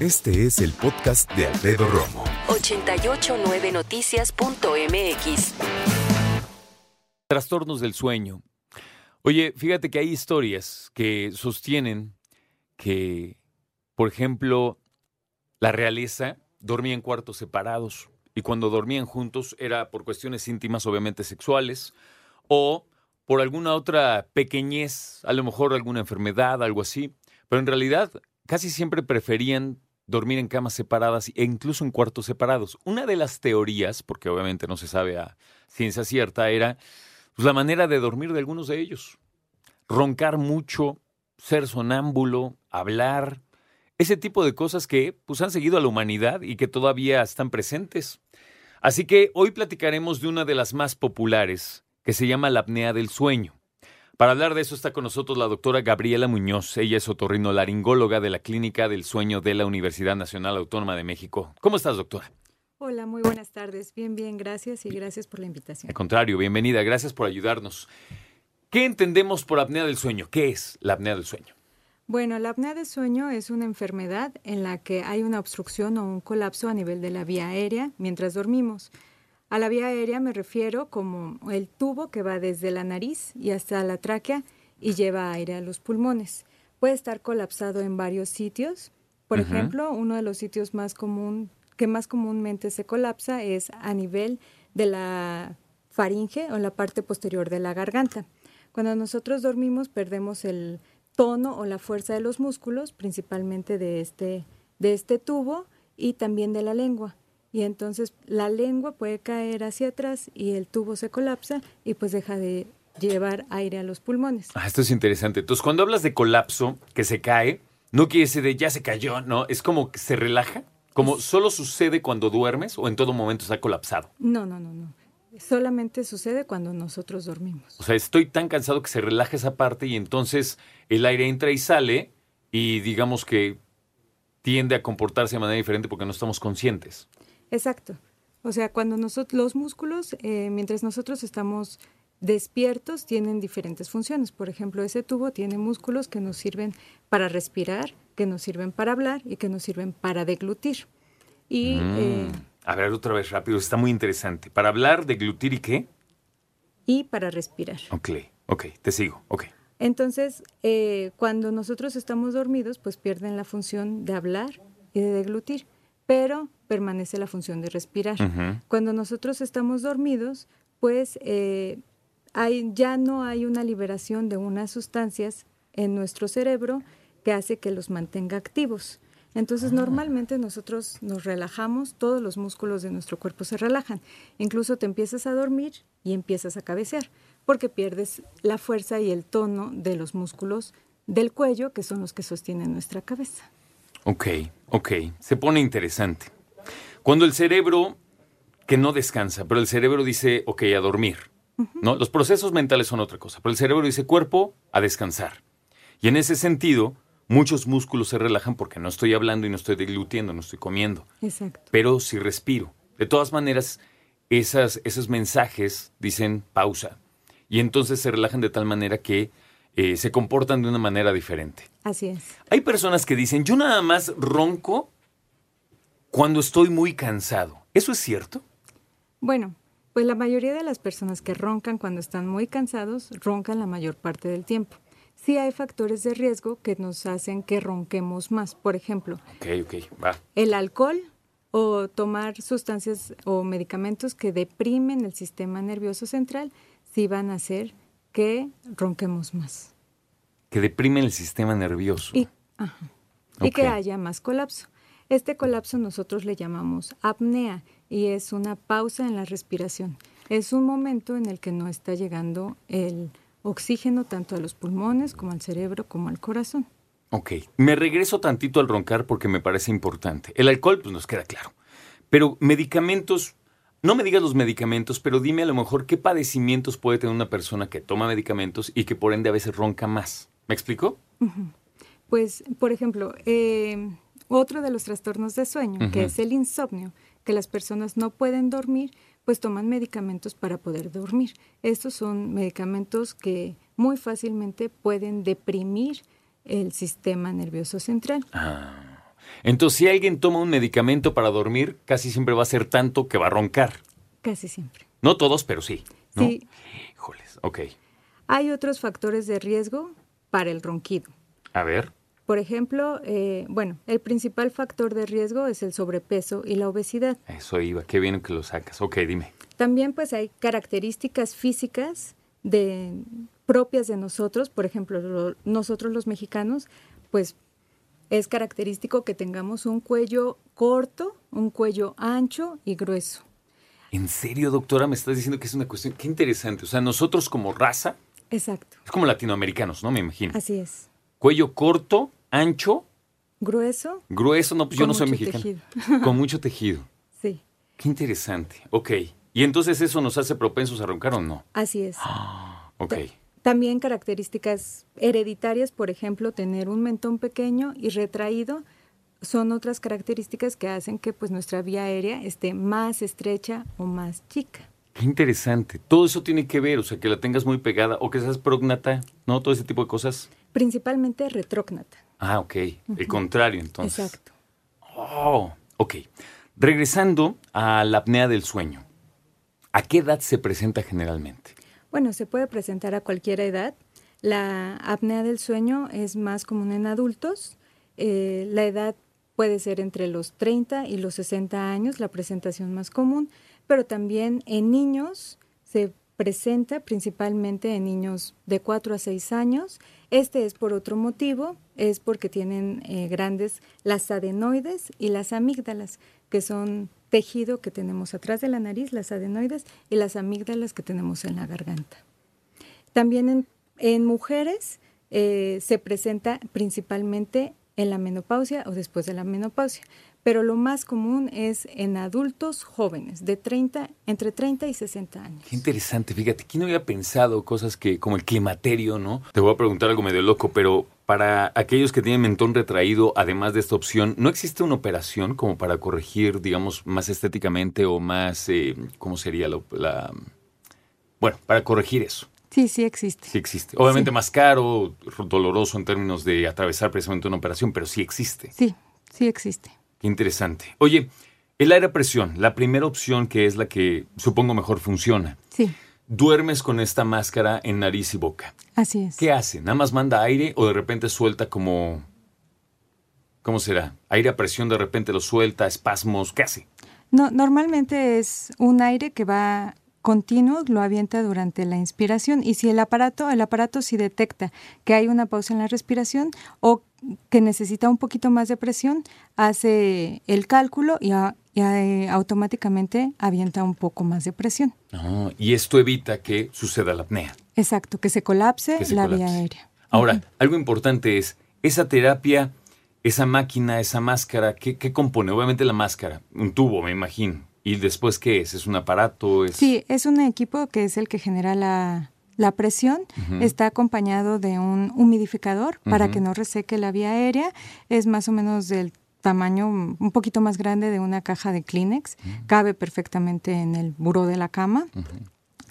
Este es el podcast de Alfredo Romo. 889noticias.mx. Trastornos del sueño. Oye, fíjate que hay historias que sostienen que, por ejemplo, la realeza dormía en cuartos separados y cuando dormían juntos era por cuestiones íntimas, obviamente sexuales, o por alguna otra pequeñez, a lo mejor alguna enfermedad, algo así, pero en realidad casi siempre preferían dormir en camas separadas e incluso en cuartos separados. Una de las teorías, porque obviamente no se sabe a ciencia cierta, era pues, la manera de dormir de algunos de ellos. Roncar mucho, ser sonámbulo, hablar, ese tipo de cosas que pues, han seguido a la humanidad y que todavía están presentes. Así que hoy platicaremos de una de las más populares, que se llama la apnea del sueño. Para hablar de eso está con nosotros la doctora Gabriela Muñoz. Ella es otorrinolaringóloga de la Clínica del Sueño de la Universidad Nacional Autónoma de México. ¿Cómo estás, doctora? Hola, muy buenas tardes. Bien, bien, gracias y gracias por la invitación. Al contrario, bienvenida. Gracias por ayudarnos. ¿Qué entendemos por apnea del sueño? ¿Qué es la apnea del sueño? Bueno, la apnea del sueño es una enfermedad en la que hay una obstrucción o un colapso a nivel de la vía aérea mientras dormimos. A la vía aérea me refiero como el tubo que va desde la nariz y hasta la tráquea y lleva aire a los pulmones. Puede estar colapsado en varios sitios. Por ejemplo, uno de los sitios más común que más comúnmente se colapsa es a nivel de la faringe o la parte posterior de la garganta. Cuando nosotros dormimos perdemos el tono o la fuerza de los músculos, principalmente de este, de este tubo y también de la lengua. Y entonces la lengua puede caer hacia atrás y el tubo se colapsa y pues deja de llevar aire a los pulmones. Ah, esto es interesante. Entonces, cuando hablas de colapso, que se cae, no quiere decir de ya se cayó, ¿no? Es como que se relaja, como solo sucede cuando duermes o en todo momento está colapsado. No, no, no, no solamente sucede cuando nosotros dormimos. O sea, estoy tan cansado que se relaja esa parte y entonces el aire entra y sale y digamos que tiende a comportarse de manera diferente porque no estamos conscientes. Exacto. O sea, cuando nosotros, los músculos, eh, mientras nosotros estamos despiertos, tienen diferentes funciones. Por ejemplo, ese tubo tiene músculos que nos sirven para respirar, que nos sirven para hablar y que nos sirven para deglutir. Y mm. eh, a ver, otra vez rápido, está muy interesante. Para hablar de glutir y qué? Y para respirar. Ok, ok, te sigo, ok. Entonces, eh, cuando nosotros estamos dormidos, pues pierden la función de hablar y de deglutir, pero permanece la función de respirar. Cuando nosotros estamos dormidos, pues eh, hay, ya no hay una liberación de unas sustancias en nuestro cerebro que hace que los mantenga activos. Entonces, ah. normalmente nosotros nos relajamos, todos los músculos de nuestro cuerpo se relajan. Incluso te empiezas a dormir y empiezas a cabecear, porque pierdes la fuerza y el tono de los músculos del cuello, que son los que sostienen nuestra cabeza. Ok, ok, se pone interesante. Cuando el cerebro, que no descansa, pero el cerebro dice, ok, a dormir, ¿no? Los procesos mentales son otra cosa, pero el cerebro dice, cuerpo, a descansar. Y en ese sentido, muchos músculos se relajan porque no estoy hablando y no estoy deglutiendo, no estoy comiendo. Exacto. Pero si respiro. De todas maneras, esas, esos mensajes dicen pausa. Y entonces se relajan de tal manera que eh, se comportan de una manera diferente. Así es. Hay personas que dicen, yo nada más ronco cuando estoy muy cansado. ¿Eso es cierto? Bueno, pues la mayoría de las personas que roncan cuando están muy cansados, roncan la mayor parte del tiempo sí hay factores de riesgo que nos hacen que ronquemos más. Por ejemplo, el alcohol o tomar sustancias o medicamentos que deprimen el sistema nervioso central sí van a hacer que ronquemos más. Que deprimen el sistema nervioso. Y, y que haya más colapso. Este colapso nosotros le llamamos apnea y es una pausa en la respiración. Es un momento en el que no está llegando el oxígeno tanto a los pulmones como al cerebro como al corazón. Ok, me regreso tantito al roncar porque me parece importante. El alcohol, pues nos queda claro. Pero medicamentos, no me digas los medicamentos, pero dime a lo mejor qué padecimientos puede tener una persona que toma medicamentos y que por ende a veces ronca más. ¿Me explico? Pues, por ejemplo, eh, otro de los trastornos de sueño, que es el insomnio, que las personas no pueden dormir, pues toman medicamentos para poder dormir. Estos son medicamentos que muy fácilmente pueden deprimir el sistema nervioso central. Ah. Entonces, si alguien toma un medicamento para dormir, casi siempre va a ser tanto que va a roncar. Casi siempre. No todos, pero sí. Sí. Híjoles, ok. Hay otros factores de riesgo para el ronquido. A ver. Por ejemplo, eh, bueno, el principal factor de riesgo es el sobrepeso y la obesidad. Eso iba, qué bien que lo sacas. Ok, dime. También pues hay características físicas de, propias de nosotros, por ejemplo, nosotros los mexicanos, pues es característico que tengamos un cuello corto, un cuello ancho y grueso. ¿En serio, doctora? Me estás diciendo que es una cuestión, qué interesante. O sea, nosotros como raza. Exacto. Es como latinoamericanos, ¿no? Me imagino. Así es. Cuello corto, ancho. Grueso. Grueso, no, pues yo no soy mexicano. Tejido. Con mucho tejido. Sí. Qué interesante. Ok. ¿Y entonces eso nos hace propensos a roncar o no? Así es. ok. También características hereditarias, por ejemplo, tener un mentón pequeño y retraído, son otras características que hacen que pues nuestra vía aérea esté más estrecha o más chica. Qué interesante. Todo eso tiene que ver, o sea, que la tengas muy pegada o que seas prógnata, ¿no? Todo ese tipo de cosas. Principalmente retrógnata. Ah, ok. El contrario, entonces. Exacto. Oh, ok. Regresando a la apnea del sueño. ¿A qué edad se presenta generalmente? Bueno, se puede presentar a cualquier edad. La apnea del sueño es más común en adultos. Eh, la edad puede ser entre los 30 y los 60 años, la presentación más común, pero también en niños se presenta principalmente en niños de 4 a 6 años. Este es por otro motivo, es porque tienen eh, grandes las adenoides y las amígdalas, que son tejido que tenemos atrás de la nariz, las adenoides, y las amígdalas que tenemos en la garganta. También en, mujeres eh, se presenta principalmente en la menopausia o después de la menopausia, pero lo más común es en adultos jóvenes, de 30, entre 30 y 60 años. Qué interesante, fíjate, ¿quién había pensado cosas que, como el climaterio, ¿no? Te voy a preguntar algo medio loco, pero para aquellos que tienen mentón retraído, además de esta opción, ¿no existe una operación como para corregir, digamos, más estéticamente o más, eh, ¿cómo sería la, Bueno, para corregir eso. Sí, sí existe. Sí existe. Obviamente más caro, doloroso en términos de atravesar precisamente una operación, pero sí existe. Sí, sí existe. Qué interesante. Oye, el aire a presión, la primera opción que es la que supongo mejor funciona. Sí. Duermes con esta máscara en nariz y boca. Así es. ¿Qué hace? ¿Nada más manda aire o de repente suelta como... ¿Cómo será? Aire a presión de repente lo suelta, espasmos, ¿qué hace? No, normalmente es un aire que va continuo, lo avienta durante la inspiración y si el aparato, el aparato si detecta que hay una pausa en la respiración o que necesita un poquito más de presión, hace el cálculo y, eh, automáticamente avienta un poco más de presión. Y esto evita que suceda la apnea. Exacto, que se colapse la vía aérea. Ahora, algo importante es, esa terapia, esa máquina, esa máscara, ¿qué, ¿qué, compone? Obviamente la máscara, un tubo, me imagino. ¿Y después qué es? ¿Es un aparato? Es... Sí, es un equipo que es el que genera la, la presión está acompañado de un humidificador para que no reseque la vía aérea. Es más o menos del tamaño un poquito más grande de una caja de Kleenex. Cabe perfectamente en el buró de la cama.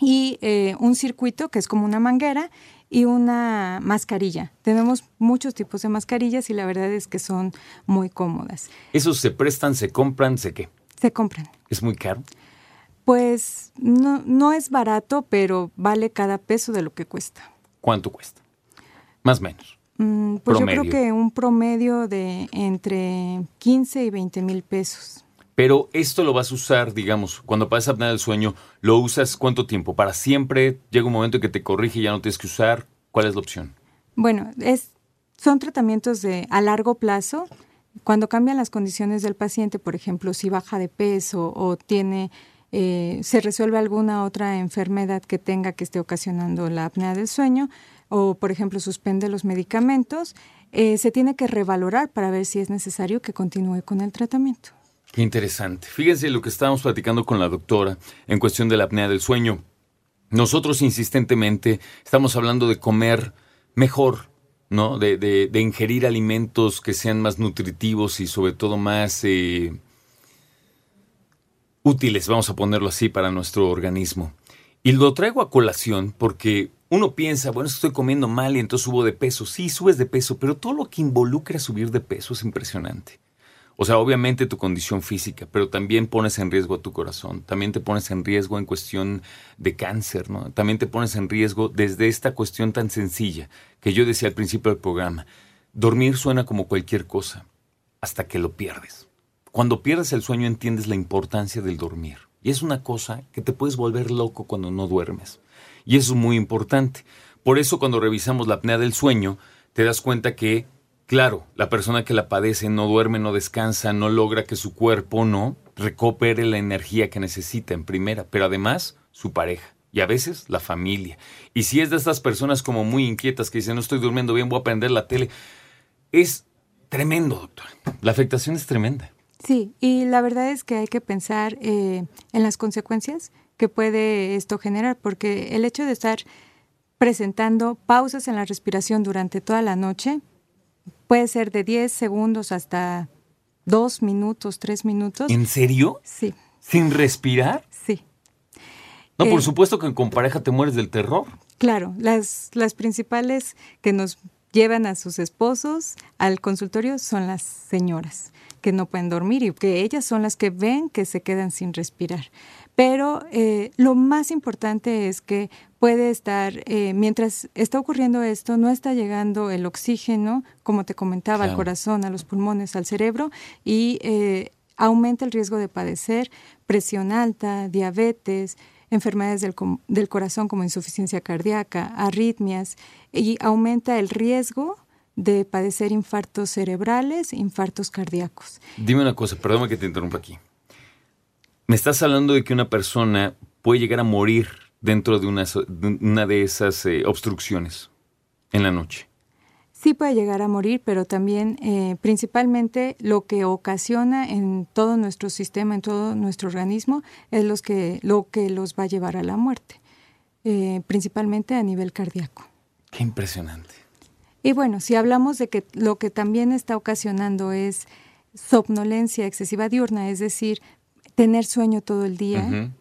Y eh, un circuito que es como una manguera y una mascarilla. Tenemos muchos tipos de mascarillas y la verdad es que son muy cómodas. ¿Esos se prestan, se compran, se qué? Se compran. ¿Es muy caro? Pues no, no es barato, pero vale cada peso de lo que cuesta. ¿Cuánto cuesta? Más o menos. Mm, pues yo creo que un promedio de entre 15 y 20 mil pesos. Pero esto lo vas a usar, digamos, cuando pasas apnea del sueño, ¿lo usas cuánto tiempo? ¿Para siempre? ¿Llega un momento en que te corrige y ya no tienes que usar? ¿Cuál es la opción? Bueno, es, son tratamientos de a largo plazo. Cuando cambian las condiciones del paciente, por ejemplo, si baja de peso o tiene eh, se resuelve alguna otra enfermedad que tenga que esté ocasionando la apnea del sueño o, por ejemplo, suspende los medicamentos, eh, se tiene que revalorar para ver si es necesario que continúe con el tratamiento. Qué interesante. Fíjense lo que estábamos platicando con la doctora en cuestión de la apnea del sueño. Nosotros insistentemente estamos hablando de comer mejor, ¿no? De, de, ingerir alimentos que sean más nutritivos y sobre todo más eh, útiles, vamos a ponerlo así, para nuestro organismo. Y lo traigo a colación porque uno piensa, bueno, estoy comiendo mal y entonces subo de peso. Sí, subes de peso, pero todo lo que involucra subir de peso es impresionante. O sea, obviamente tu condición física, pero también pones en riesgo a tu corazón, también te pones en riesgo en cuestión de cáncer, ¿no? También te pones en riesgo desde esta cuestión tan sencilla que yo decía al principio del programa. Dormir suena como cualquier cosa, hasta que lo pierdes. Cuando pierdes el sueño entiendes la importancia del dormir. Y es una cosa que te puedes volver loco cuando no duermes. Y eso es muy importante. Por eso cuando revisamos la apnea del sueño, te das cuenta que Claro, la persona que la padece no duerme, no descansa, no logra que su cuerpo no recupere la energía que necesita en primera, pero además su pareja y a veces la familia. Y si es de estas personas como muy inquietas que dicen no estoy durmiendo bien, voy a prender la tele, es tremendo, doctor. La afectación es tremenda. Sí, y la verdad es que hay que pensar eh, en las consecuencias que puede esto generar, porque el hecho de estar presentando pausas en la respiración durante toda la noche Puede ser de 10 segundos hasta 2 minutos, 3 minutos. ¿En serio? Sí. ¿Sin respirar? Sí. No, por eh, supuesto que con pareja te mueres del terror. Claro, las, las principales que nos llevan a sus esposos al consultorio son las señoras que no pueden dormir y que ellas son las que ven que se quedan sin respirar. Pero eh, lo más importante es que puede estar, eh, mientras está ocurriendo esto, no está llegando el oxígeno, como te comentaba, al corazón, a los pulmones, al cerebro, y eh, aumenta el riesgo de padecer presión alta, diabetes, enfermedades del, del corazón como insuficiencia cardíaca, arritmias, y aumenta el riesgo de padecer infartos cerebrales, infartos cardíacos. Dime una cosa, perdóname que te interrumpa aquí. Me estás hablando de que una persona puede llegar a morir dentro de una, una de esas eh, obstrucciones en la noche. Sí puede llegar a morir, pero también eh, principalmente lo que ocasiona en todo nuestro sistema, en todo nuestro organismo, es los que, lo que los va a llevar a la muerte, eh, principalmente a nivel cardíaco. Qué impresionante. Y bueno, si hablamos de que lo que también está ocasionando es somnolencia excesiva diurna, es decir, tener sueño todo el día,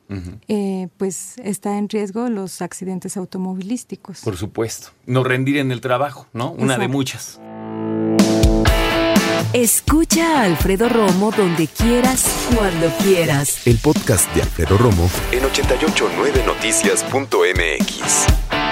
eh, pues está en riesgo los accidentes automovilísticos. Por supuesto. No rendir en el trabajo, ¿no? Una de muchas. Escucha a Alfredo Romo donde quieras, cuando quieras. El podcast de Alfredo Romo en 889noticias.mx.